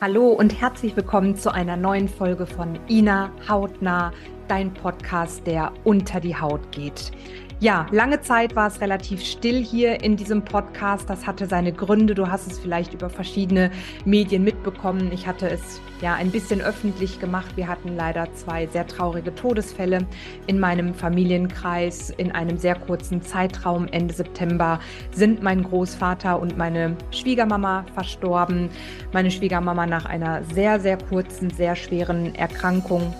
Hallo und herzlich willkommen zu einer neuen Folge von Ina Hautnah, dein Podcast, der unter die Haut geht. Ja, lange Zeit war es relativ still hier in diesem Podcast. Das hatte seine Gründe. Du hast es vielleicht über verschiedene Medien mitbekommen. Ich hatte es ja ein bisschen öffentlich gemacht. Wir hatten leider zwei sehr traurige Todesfälle in meinem Familienkreis. In einem sehr kurzen Zeitraum, Ende September, sind mein Großvater und meine Schwiegermama verstorben. Meine Schwiegermama nach einer sehr, sehr kurzen, sehr schweren Erkrankung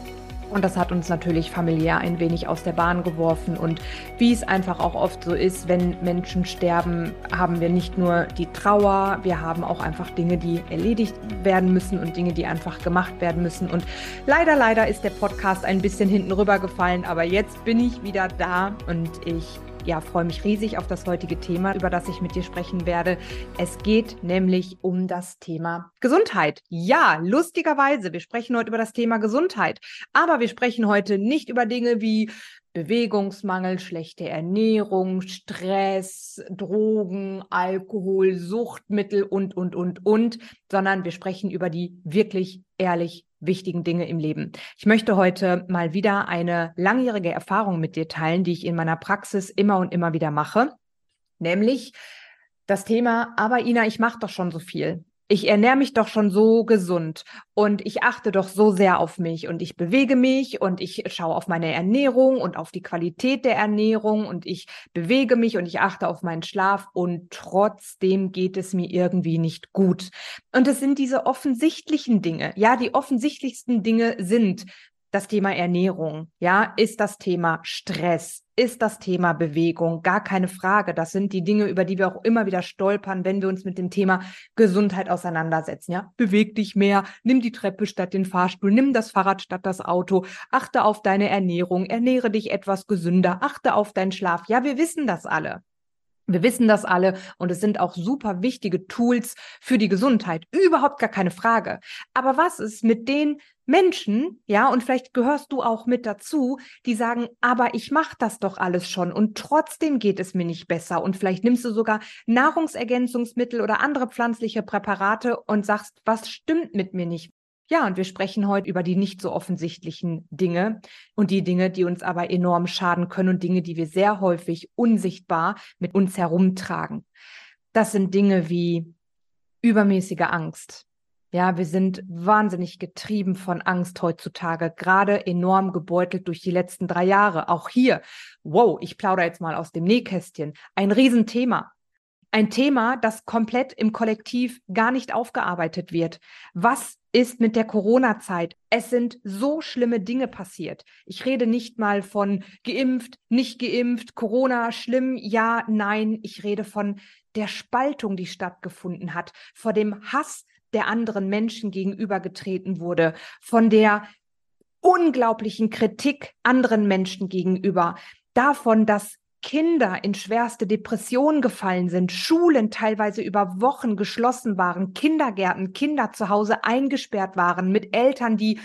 und das hat uns natürlich familiär ein wenig aus der Bahn geworfen. Und wie es einfach auch oft so ist, wenn Menschen sterben, haben wir nicht nur die Trauer, wir haben auch einfach Dinge, die erledigt werden müssen und Dinge, die einfach gemacht werden müssen. Und leider, leider ist der Podcast ein bisschen hinten rübergefallen, aber jetzt bin ich wieder da und ich ja, freue mich riesig auf das heutige Thema, über das ich mit dir sprechen werde. Es geht nämlich um das Thema Gesundheit. Ja, lustigerweise, wir sprechen heute über das Thema Gesundheit, aber wir sprechen heute nicht über Dinge wie Bewegungsmangel, schlechte Ernährung, Stress, Drogen, Alkohol, Suchtmittel und, und, und, und, sondern wir sprechen über die wirklich ehrlich wichtigen Dinge im Leben. Ich möchte heute mal wieder eine langjährige Erfahrung mit dir teilen, die ich in meiner Praxis immer und immer wieder mache, nämlich das Thema, aber Ina, ich mache doch schon so viel ich ernähre mich doch schon so gesund und ich achte doch so sehr auf mich und ich bewege mich und ich schaue auf meine Ernährung und auf die Qualität der Ernährung und ich bewege mich und ich achte auf meinen Schlaf und trotzdem geht es mir irgendwie nicht gut. Und es sind diese offensichtlichen Dinge. Ja, die offensichtlichsten Dinge sind das Thema Ernährung, ja, ist das Thema Stress, ist das Thema Bewegung, gar keine Frage. Das sind die Dinge, über die wir auch immer wieder stolpern, wenn wir uns mit dem Thema Gesundheit auseinandersetzen, ja. Beweg dich mehr, nimm die Treppe statt den Fahrstuhl, nimm das Fahrrad statt das Auto, achte auf deine Ernährung, ernähre dich etwas gesünder, achte auf deinen Schlaf. Ja, wir wissen das alle. Wir wissen das alle und es sind auch super wichtige Tools für die Gesundheit. Überhaupt gar keine Frage. Aber was ist mit den Menschen, ja, und vielleicht gehörst du auch mit dazu, die sagen, aber ich mache das doch alles schon und trotzdem geht es mir nicht besser. Und vielleicht nimmst du sogar Nahrungsergänzungsmittel oder andere pflanzliche Präparate und sagst, was stimmt mit mir nicht? Ja, und wir sprechen heute über die nicht so offensichtlichen Dinge und die Dinge, die uns aber enorm schaden können und Dinge, die wir sehr häufig unsichtbar mit uns herumtragen. Das sind Dinge wie übermäßige Angst. Ja, wir sind wahnsinnig getrieben von Angst heutzutage, gerade enorm gebeutelt durch die letzten drei Jahre. Auch hier, wow, ich plaudere jetzt mal aus dem Nähkästchen, ein Riesenthema. Ein Thema, das komplett im Kollektiv gar nicht aufgearbeitet wird. Was ist mit der Corona-Zeit? Es sind so schlimme Dinge passiert. Ich rede nicht mal von geimpft, nicht geimpft, Corona, schlimm, ja, nein. Ich rede von der Spaltung, die stattgefunden hat, vor dem Hass, der anderen Menschen gegenübergetreten wurde, von der unglaublichen Kritik anderen Menschen gegenüber, davon, dass Kinder in schwerste Depressionen gefallen sind, Schulen teilweise über Wochen geschlossen waren, Kindergärten, Kinder zu Hause eingesperrt waren mit Eltern, die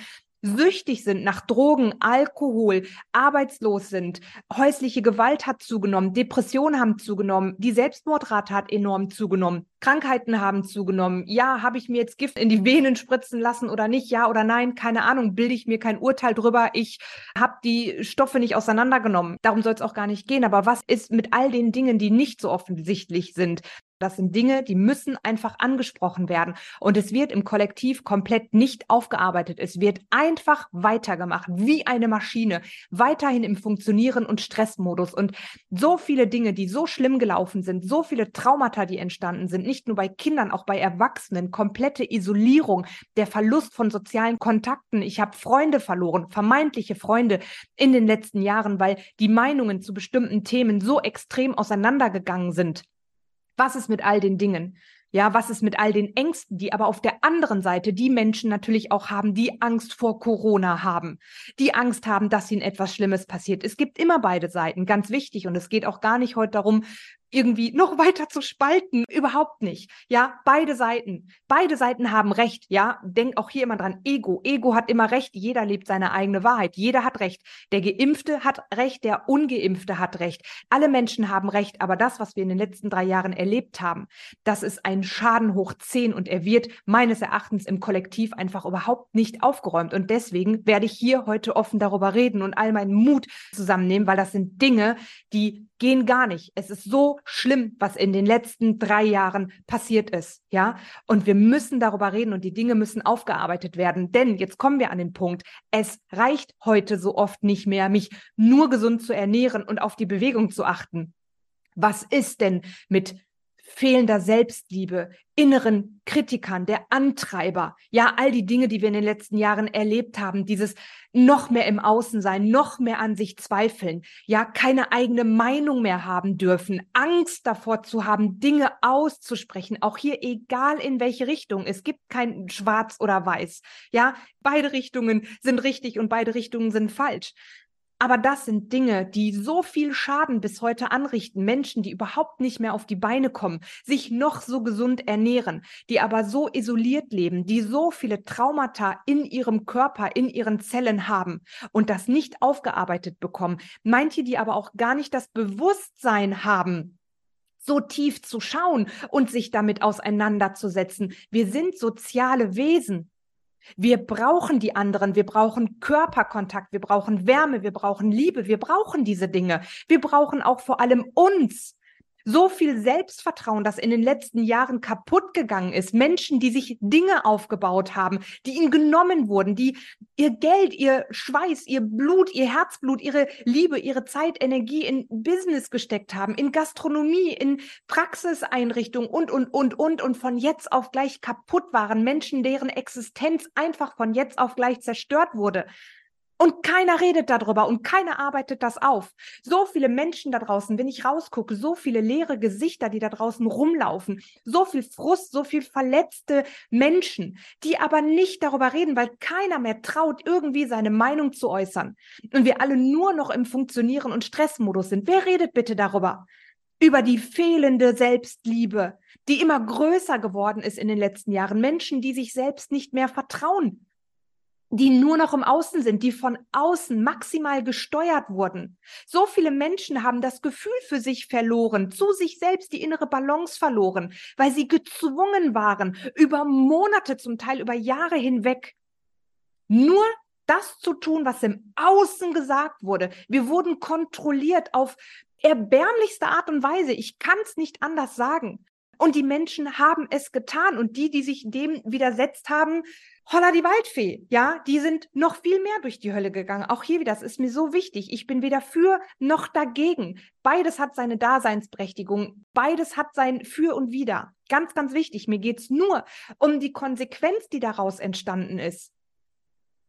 süchtig sind nach Drogen, Alkohol, arbeitslos sind, häusliche Gewalt hat zugenommen, Depressionen haben zugenommen, die Selbstmordrate hat enorm zugenommen, Krankheiten haben zugenommen. Ja, habe ich mir jetzt Gift in die Venen spritzen lassen oder nicht? Ja oder nein? Keine Ahnung, bilde ich mir kein Urteil drüber. Ich habe die Stoffe nicht auseinandergenommen. Darum soll es auch gar nicht gehen. Aber was ist mit all den Dingen, die nicht so offensichtlich sind? Das sind Dinge, die müssen einfach angesprochen werden. Und es wird im Kollektiv komplett nicht aufgearbeitet. Es wird einfach weitergemacht, wie eine Maschine, weiterhin im Funktionieren und Stressmodus. Und so viele Dinge, die so schlimm gelaufen sind, so viele Traumata, die entstanden sind, nicht nur bei Kindern, auch bei Erwachsenen, komplette Isolierung, der Verlust von sozialen Kontakten. Ich habe Freunde verloren, vermeintliche Freunde in den letzten Jahren, weil die Meinungen zu bestimmten Themen so extrem auseinandergegangen sind. Was ist mit all den Dingen? Ja, was ist mit all den Ängsten, die aber auf der anderen Seite die Menschen natürlich auch haben, die Angst vor Corona haben, die Angst haben, dass ihnen etwas Schlimmes passiert. Es gibt immer beide Seiten, ganz wichtig. Und es geht auch gar nicht heute darum, irgendwie noch weiter zu spalten. Überhaupt nicht. Ja, beide Seiten. Beide Seiten haben Recht. Ja, denk auch hier immer dran. Ego. Ego hat immer Recht. Jeder lebt seine eigene Wahrheit. Jeder hat Recht. Der Geimpfte hat Recht. Der Ungeimpfte hat Recht. Alle Menschen haben Recht. Aber das, was wir in den letzten drei Jahren erlebt haben, das ist ein Schaden hoch zehn und er wird meines Erachtens im Kollektiv einfach überhaupt nicht aufgeräumt. Und deswegen werde ich hier heute offen darüber reden und all meinen Mut zusammennehmen, weil das sind Dinge, die gehen gar nicht. Es ist so schlimm, was in den letzten drei Jahren passiert ist, ja. Und wir müssen darüber reden und die Dinge müssen aufgearbeitet werden. Denn jetzt kommen wir an den Punkt. Es reicht heute so oft nicht mehr, mich nur gesund zu ernähren und auf die Bewegung zu achten. Was ist denn mit fehlender Selbstliebe, inneren Kritikern, der Antreiber, ja, all die Dinge, die wir in den letzten Jahren erlebt haben, dieses noch mehr im Außen sein, noch mehr an sich zweifeln, ja, keine eigene Meinung mehr haben dürfen, Angst davor zu haben, Dinge auszusprechen, auch hier egal in welche Richtung, es gibt kein schwarz oder weiß, ja, beide Richtungen sind richtig und beide Richtungen sind falsch. Aber das sind Dinge, die so viel Schaden bis heute anrichten. Menschen, die überhaupt nicht mehr auf die Beine kommen, sich noch so gesund ernähren, die aber so isoliert leben, die so viele Traumata in ihrem Körper, in ihren Zellen haben und das nicht aufgearbeitet bekommen. Manche, die aber auch gar nicht das Bewusstsein haben, so tief zu schauen und sich damit auseinanderzusetzen. Wir sind soziale Wesen. Wir brauchen die anderen, wir brauchen Körperkontakt, wir brauchen Wärme, wir brauchen Liebe, wir brauchen diese Dinge. Wir brauchen auch vor allem uns so viel Selbstvertrauen, das in den letzten Jahren kaputt gegangen ist. Menschen, die sich Dinge aufgebaut haben, die ihnen genommen wurden, die ihr Geld, ihr Schweiß, ihr Blut, ihr Herzblut, ihre Liebe, ihre Zeit, Energie in Business gesteckt haben, in Gastronomie, in Praxiseinrichtungen und, und, und, und, und von jetzt auf gleich kaputt waren. Menschen, deren Existenz einfach von jetzt auf gleich zerstört wurde. Und keiner redet darüber und keiner arbeitet das auf. So viele Menschen da draußen, wenn ich rausgucke, so viele leere Gesichter, die da draußen rumlaufen, so viel Frust, so viel verletzte Menschen, die aber nicht darüber reden, weil keiner mehr traut, irgendwie seine Meinung zu äußern. Und wir alle nur noch im Funktionieren und Stressmodus sind. Wer redet bitte darüber? Über die fehlende Selbstliebe, die immer größer geworden ist in den letzten Jahren. Menschen, die sich selbst nicht mehr vertrauen die nur noch im Außen sind, die von außen maximal gesteuert wurden. So viele Menschen haben das Gefühl für sich verloren, zu sich selbst die innere Balance verloren, weil sie gezwungen waren, über Monate, zum Teil über Jahre hinweg, nur das zu tun, was im Außen gesagt wurde. Wir wurden kontrolliert auf erbärmlichste Art und Weise. Ich kann es nicht anders sagen. Und die Menschen haben es getan. Und die, die sich dem widersetzt haben, holla die Waldfee, ja, die sind noch viel mehr durch die Hölle gegangen. Auch hier wieder, das ist mir so wichtig. Ich bin weder für noch dagegen. Beides hat seine Daseinsberechtigung. Beides hat sein Für und Wider. Ganz, ganz wichtig. Mir geht's nur um die Konsequenz, die daraus entstanden ist.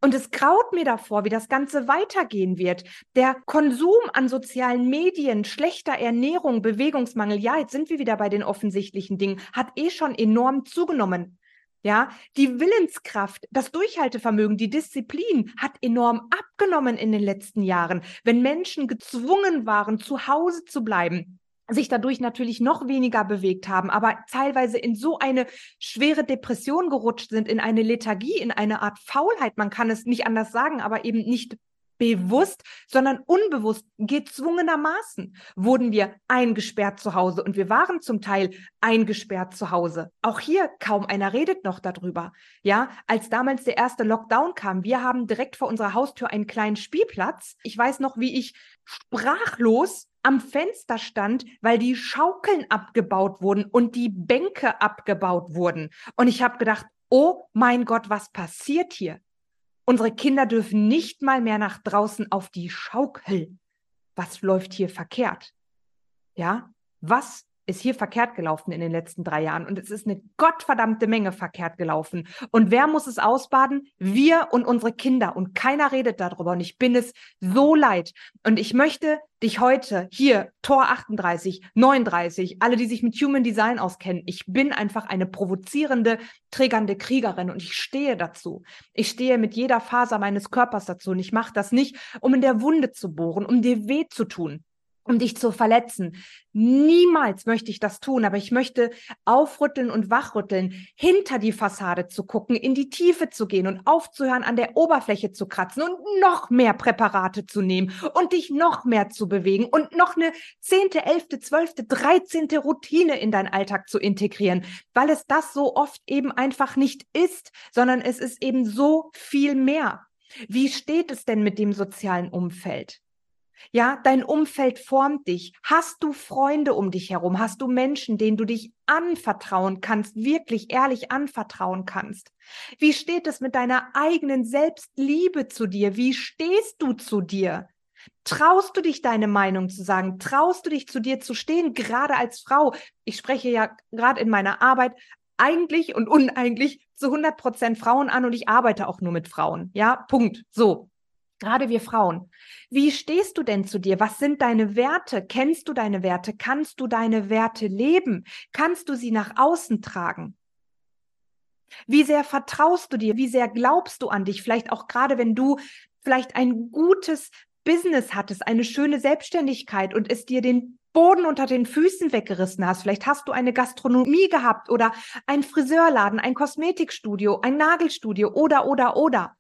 Und es graut mir davor, wie das Ganze weitergehen wird. Der Konsum an sozialen Medien, schlechter Ernährung, Bewegungsmangel, ja, jetzt sind wir wieder bei den offensichtlichen Dingen, hat eh schon enorm zugenommen. Ja, die Willenskraft, das Durchhaltevermögen, die Disziplin hat enorm abgenommen in den letzten Jahren. Wenn Menschen gezwungen waren, zu Hause zu bleiben, sich dadurch natürlich noch weniger bewegt haben, aber teilweise in so eine schwere Depression gerutscht sind, in eine Lethargie, in eine Art Faulheit, man kann es nicht anders sagen, aber eben nicht bewusst, sondern unbewusst, gezwungenermaßen wurden wir eingesperrt zu Hause und wir waren zum Teil eingesperrt zu Hause. Auch hier kaum einer redet noch darüber. Ja, als damals der erste Lockdown kam, wir haben direkt vor unserer Haustür einen kleinen Spielplatz. Ich weiß noch, wie ich sprachlos am Fenster stand, weil die Schaukeln abgebaut wurden und die Bänke abgebaut wurden. Und ich habe gedacht, oh mein Gott, was passiert hier? Unsere Kinder dürfen nicht mal mehr nach draußen auf die Schaukel. Was läuft hier verkehrt? Ja, was ist hier verkehrt gelaufen in den letzten drei Jahren. Und es ist eine gottverdammte Menge verkehrt gelaufen. Und wer muss es ausbaden? Wir und unsere Kinder. Und keiner redet darüber. Und ich bin es so leid. Und ich möchte dich heute hier, Tor 38, 39, alle, die sich mit Human Design auskennen, ich bin einfach eine provozierende, triggernde Kriegerin und ich stehe dazu. Ich stehe mit jeder Faser meines Körpers dazu. Und ich mache das nicht, um in der Wunde zu bohren, um dir weh zu tun um dich zu verletzen. Niemals möchte ich das tun, aber ich möchte aufrütteln und wachrütteln, hinter die Fassade zu gucken, in die Tiefe zu gehen und aufzuhören, an der Oberfläche zu kratzen und noch mehr Präparate zu nehmen und dich noch mehr zu bewegen und noch eine zehnte, elfte, zwölfte, dreizehnte Routine in deinen Alltag zu integrieren, weil es das so oft eben einfach nicht ist, sondern es ist eben so viel mehr. Wie steht es denn mit dem sozialen Umfeld? Ja, dein Umfeld formt dich. Hast du Freunde um dich herum? Hast du Menschen, denen du dich anvertrauen kannst, wirklich ehrlich anvertrauen kannst? Wie steht es mit deiner eigenen Selbstliebe zu dir? Wie stehst du zu dir? Traust du dich deine Meinung zu sagen? Traust du dich zu dir zu stehen, gerade als Frau? Ich spreche ja gerade in meiner Arbeit eigentlich und uneigentlich zu 100 Prozent Frauen an und ich arbeite auch nur mit Frauen. Ja, Punkt. So. Gerade wir Frauen. Wie stehst du denn zu dir? Was sind deine Werte? Kennst du deine Werte? Kannst du deine Werte leben? Kannst du sie nach außen tragen? Wie sehr vertraust du dir? Wie sehr glaubst du an dich? Vielleicht auch gerade, wenn du vielleicht ein gutes Business hattest, eine schöne Selbstständigkeit und es dir den Boden unter den Füßen weggerissen hast. Vielleicht hast du eine Gastronomie gehabt oder ein Friseurladen, ein Kosmetikstudio, ein Nagelstudio oder, oder, oder.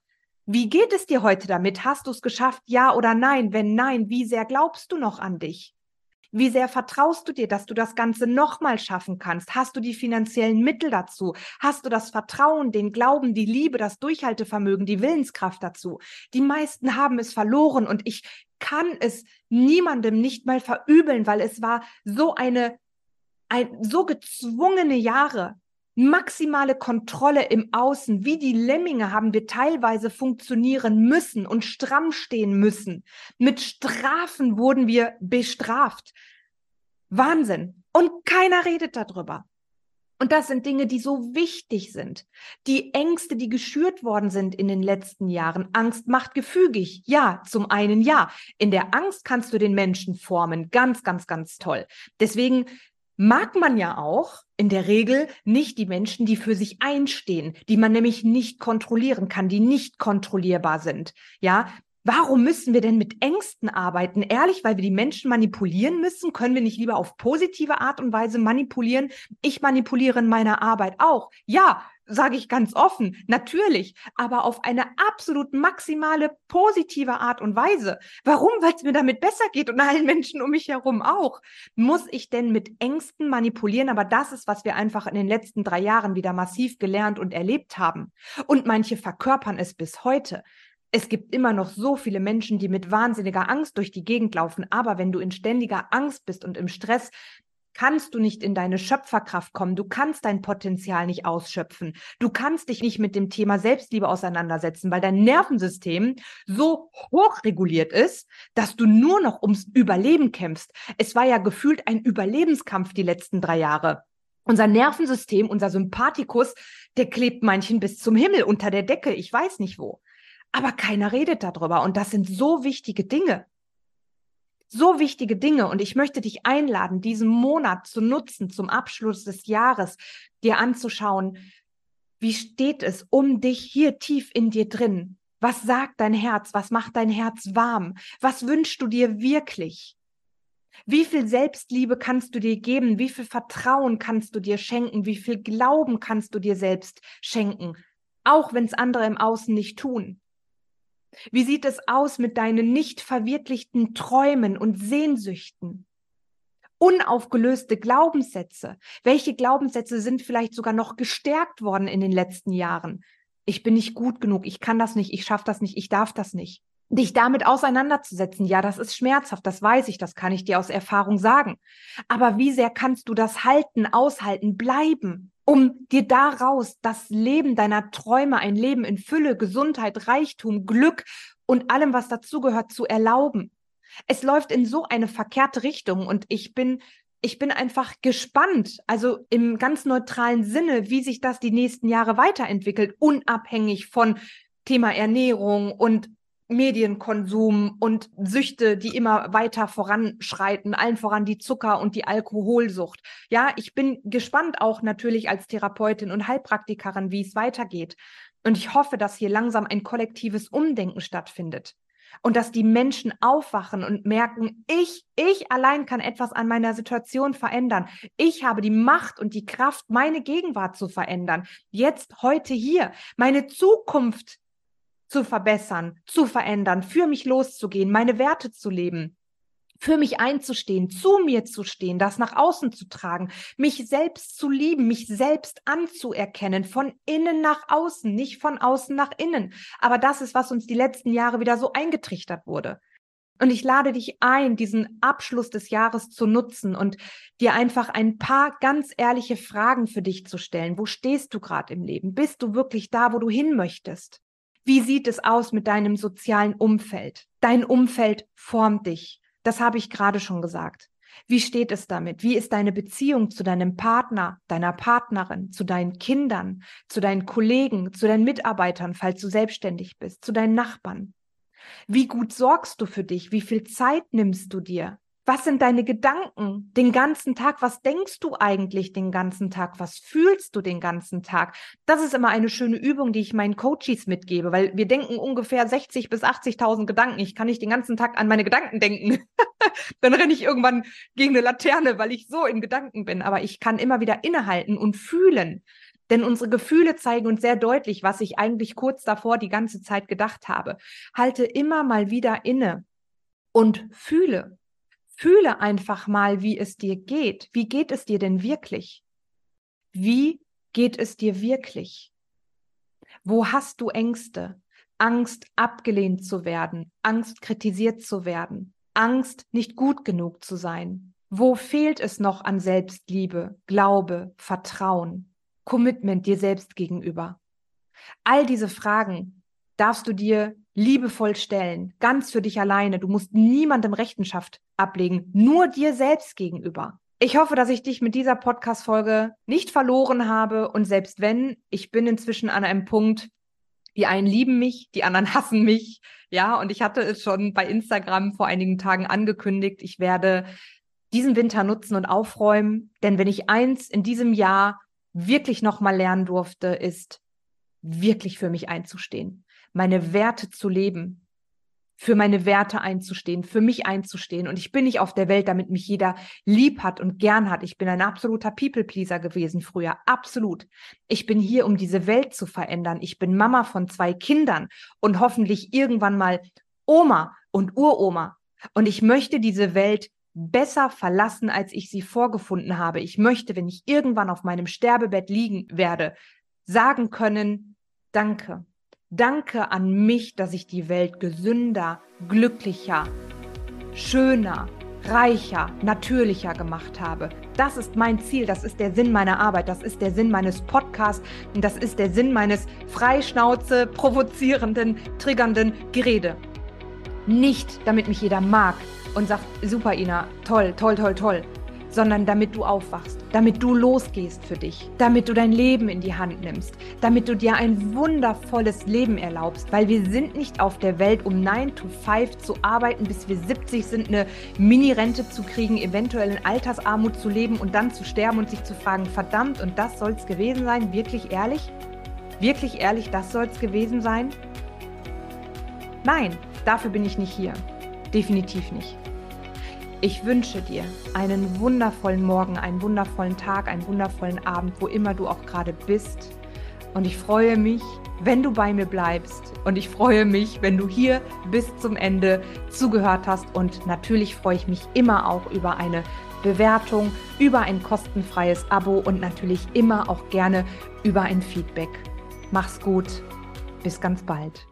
Wie geht es dir heute damit? Hast du es geschafft, ja oder nein? Wenn nein, wie sehr glaubst du noch an dich? Wie sehr vertraust du dir, dass du das Ganze nochmal schaffen kannst? Hast du die finanziellen Mittel dazu? Hast du das Vertrauen, den Glauben, die Liebe, das Durchhaltevermögen, die Willenskraft dazu? Die meisten haben es verloren und ich kann es niemandem nicht mal verübeln, weil es war so eine, ein, so gezwungene Jahre maximale Kontrolle im Außen. Wie die Lemminge haben wir teilweise funktionieren müssen und stramm stehen müssen. Mit Strafen wurden wir bestraft. Wahnsinn. Und keiner redet darüber. Und das sind Dinge, die so wichtig sind. Die Ängste, die geschürt worden sind in den letzten Jahren. Angst macht gefügig. Ja, zum einen ja. In der Angst kannst du den Menschen formen. Ganz, ganz, ganz toll. Deswegen mag man ja auch in der Regel nicht die Menschen, die für sich einstehen, die man nämlich nicht kontrollieren kann, die nicht kontrollierbar sind. Ja, Warum müssen wir denn mit Ängsten arbeiten? Ehrlich, weil wir die Menschen manipulieren müssen? Können wir nicht lieber auf positive Art und Weise manipulieren? Ich manipuliere in meiner Arbeit auch. Ja, sage ich ganz offen, natürlich, aber auf eine absolut maximale positive Art und Weise. Warum? Weil es mir damit besser geht und allen Menschen um mich herum auch. Muss ich denn mit Ängsten manipulieren? Aber das ist, was wir einfach in den letzten drei Jahren wieder massiv gelernt und erlebt haben. Und manche verkörpern es bis heute. Es gibt immer noch so viele Menschen, die mit wahnsinniger Angst durch die Gegend laufen. Aber wenn du in ständiger Angst bist und im Stress, kannst du nicht in deine Schöpferkraft kommen. Du kannst dein Potenzial nicht ausschöpfen. Du kannst dich nicht mit dem Thema Selbstliebe auseinandersetzen, weil dein Nervensystem so hochreguliert ist, dass du nur noch ums Überleben kämpfst. Es war ja gefühlt ein Überlebenskampf die letzten drei Jahre. Unser Nervensystem, unser Sympathikus, der klebt manchen bis zum Himmel unter der Decke. Ich weiß nicht wo. Aber keiner redet darüber. Und das sind so wichtige Dinge so wichtige Dinge und ich möchte dich einladen, diesen Monat zu nutzen zum Abschluss des Jahres, dir anzuschauen, wie steht es um dich hier tief in dir drin? Was sagt dein Herz? Was macht dein Herz warm? Was wünschst du dir wirklich? Wie viel Selbstliebe kannst du dir geben? Wie viel Vertrauen kannst du dir schenken? Wie viel Glauben kannst du dir selbst schenken? Auch wenn es andere im Außen nicht tun. Wie sieht es aus mit deinen nicht verwirklichten Träumen und Sehnsüchten? Unaufgelöste Glaubenssätze. Welche Glaubenssätze sind vielleicht sogar noch gestärkt worden in den letzten Jahren? Ich bin nicht gut genug, ich kann das nicht, ich schaffe das nicht, ich darf das nicht. Dich damit auseinanderzusetzen, ja, das ist schmerzhaft, das weiß ich, das kann ich dir aus Erfahrung sagen. Aber wie sehr kannst du das halten, aushalten, bleiben? Um dir daraus das Leben deiner Träume, ein Leben in Fülle, Gesundheit, Reichtum, Glück und allem, was dazugehört, zu erlauben. Es läuft in so eine verkehrte Richtung und ich bin ich bin einfach gespannt, also im ganz neutralen Sinne, wie sich das die nächsten Jahre weiterentwickelt, unabhängig von Thema Ernährung und Medienkonsum und Süchte, die immer weiter voranschreiten, allen voran die Zucker- und die Alkoholsucht. Ja, ich bin gespannt auch natürlich als Therapeutin und Heilpraktikerin, wie es weitergeht. Und ich hoffe, dass hier langsam ein kollektives Umdenken stattfindet. und dass die Menschen aufwachen und merken, ich, ich allein kann etwas an meiner Situation verändern. Ich habe die Macht und die Kraft, meine Gegenwart zu verändern. Jetzt, heute, hier, meine Zukunft zu verbessern, zu verändern, für mich loszugehen, meine Werte zu leben für mich einzustehen, zu mir zu stehen, das nach außen zu tragen, mich selbst zu lieben, mich selbst anzuerkennen, von innen nach außen, nicht von außen nach innen. Aber das ist, was uns die letzten Jahre wieder so eingetrichtert wurde. Und ich lade dich ein, diesen Abschluss des Jahres zu nutzen und dir einfach ein paar ganz ehrliche Fragen für dich zu stellen. Wo stehst du gerade im Leben? Bist du wirklich da, wo du hin möchtest? Wie sieht es aus mit deinem sozialen Umfeld? Dein Umfeld formt dich. Das habe ich gerade schon gesagt. Wie steht es damit? Wie ist deine Beziehung zu deinem Partner, deiner Partnerin, zu deinen Kindern, zu deinen Kollegen, zu deinen Mitarbeitern, falls du selbstständig bist, zu deinen Nachbarn? Wie gut sorgst du für dich? Wie viel Zeit nimmst du dir? Was sind deine Gedanken den ganzen Tag? Was denkst du eigentlich den ganzen Tag? Was fühlst du den ganzen Tag? Das ist immer eine schöne Übung, die ich meinen Coaches mitgebe, weil wir denken ungefähr 60 bis 80.000 Gedanken. Ich kann nicht den ganzen Tag an meine Gedanken denken. Dann renne ich irgendwann gegen eine Laterne, weil ich so in Gedanken bin. Aber ich kann immer wieder innehalten und fühlen. Denn unsere Gefühle zeigen uns sehr deutlich, was ich eigentlich kurz davor die ganze Zeit gedacht habe. Halte immer mal wieder inne und fühle. Fühle einfach mal, wie es dir geht. Wie geht es dir denn wirklich? Wie geht es dir wirklich? Wo hast du Ängste? Angst, abgelehnt zu werden, Angst, kritisiert zu werden, Angst, nicht gut genug zu sein. Wo fehlt es noch an Selbstliebe, Glaube, Vertrauen, Commitment dir selbst gegenüber? All diese Fragen darfst du dir liebevoll stellen, ganz für dich alleine. Du musst niemandem Rechenschaft ablegen, nur dir selbst gegenüber. Ich hoffe, dass ich dich mit dieser Podcast-Folge nicht verloren habe und selbst wenn, ich bin inzwischen an einem Punkt, die einen lieben mich, die anderen hassen mich. Ja, und ich hatte es schon bei Instagram vor einigen Tagen angekündigt. Ich werde diesen Winter nutzen und aufräumen, denn wenn ich eins in diesem Jahr wirklich nochmal lernen durfte, ist wirklich für mich einzustehen meine Werte zu leben, für meine Werte einzustehen, für mich einzustehen. Und ich bin nicht auf der Welt, damit mich jeder lieb hat und gern hat. Ich bin ein absoluter People-Pleaser gewesen früher. Absolut. Ich bin hier, um diese Welt zu verändern. Ich bin Mama von zwei Kindern und hoffentlich irgendwann mal Oma und Uroma. Und ich möchte diese Welt besser verlassen, als ich sie vorgefunden habe. Ich möchte, wenn ich irgendwann auf meinem Sterbebett liegen werde, sagen können, danke. Danke an mich, dass ich die Welt gesünder, glücklicher, schöner, reicher, natürlicher gemacht habe. Das ist mein Ziel, das ist der Sinn meiner Arbeit, das ist der Sinn meines Podcasts und das ist der Sinn meines freischnauze, provozierenden, triggernden Gerede. Nicht, damit mich jeder mag und sagt, super Ina, toll, toll, toll, toll, sondern damit du aufwachst, damit du losgehst für dich, damit du dein Leben in die Hand nimmst, damit du dir ein wundervolles Leben erlaubst, weil wir sind nicht auf der Welt, um 9 to 5 zu arbeiten, bis wir 70 sind, eine Mini-Rente zu kriegen, eventuell in Altersarmut zu leben und dann zu sterben und sich zu fragen, verdammt, und das soll es gewesen sein, wirklich ehrlich? Wirklich ehrlich, das soll es gewesen sein? Nein, dafür bin ich nicht hier. Definitiv nicht. Ich wünsche dir einen wundervollen Morgen, einen wundervollen Tag, einen wundervollen Abend, wo immer du auch gerade bist. Und ich freue mich, wenn du bei mir bleibst. Und ich freue mich, wenn du hier bis zum Ende zugehört hast. Und natürlich freue ich mich immer auch über eine Bewertung, über ein kostenfreies Abo und natürlich immer auch gerne über ein Feedback. Mach's gut. Bis ganz bald.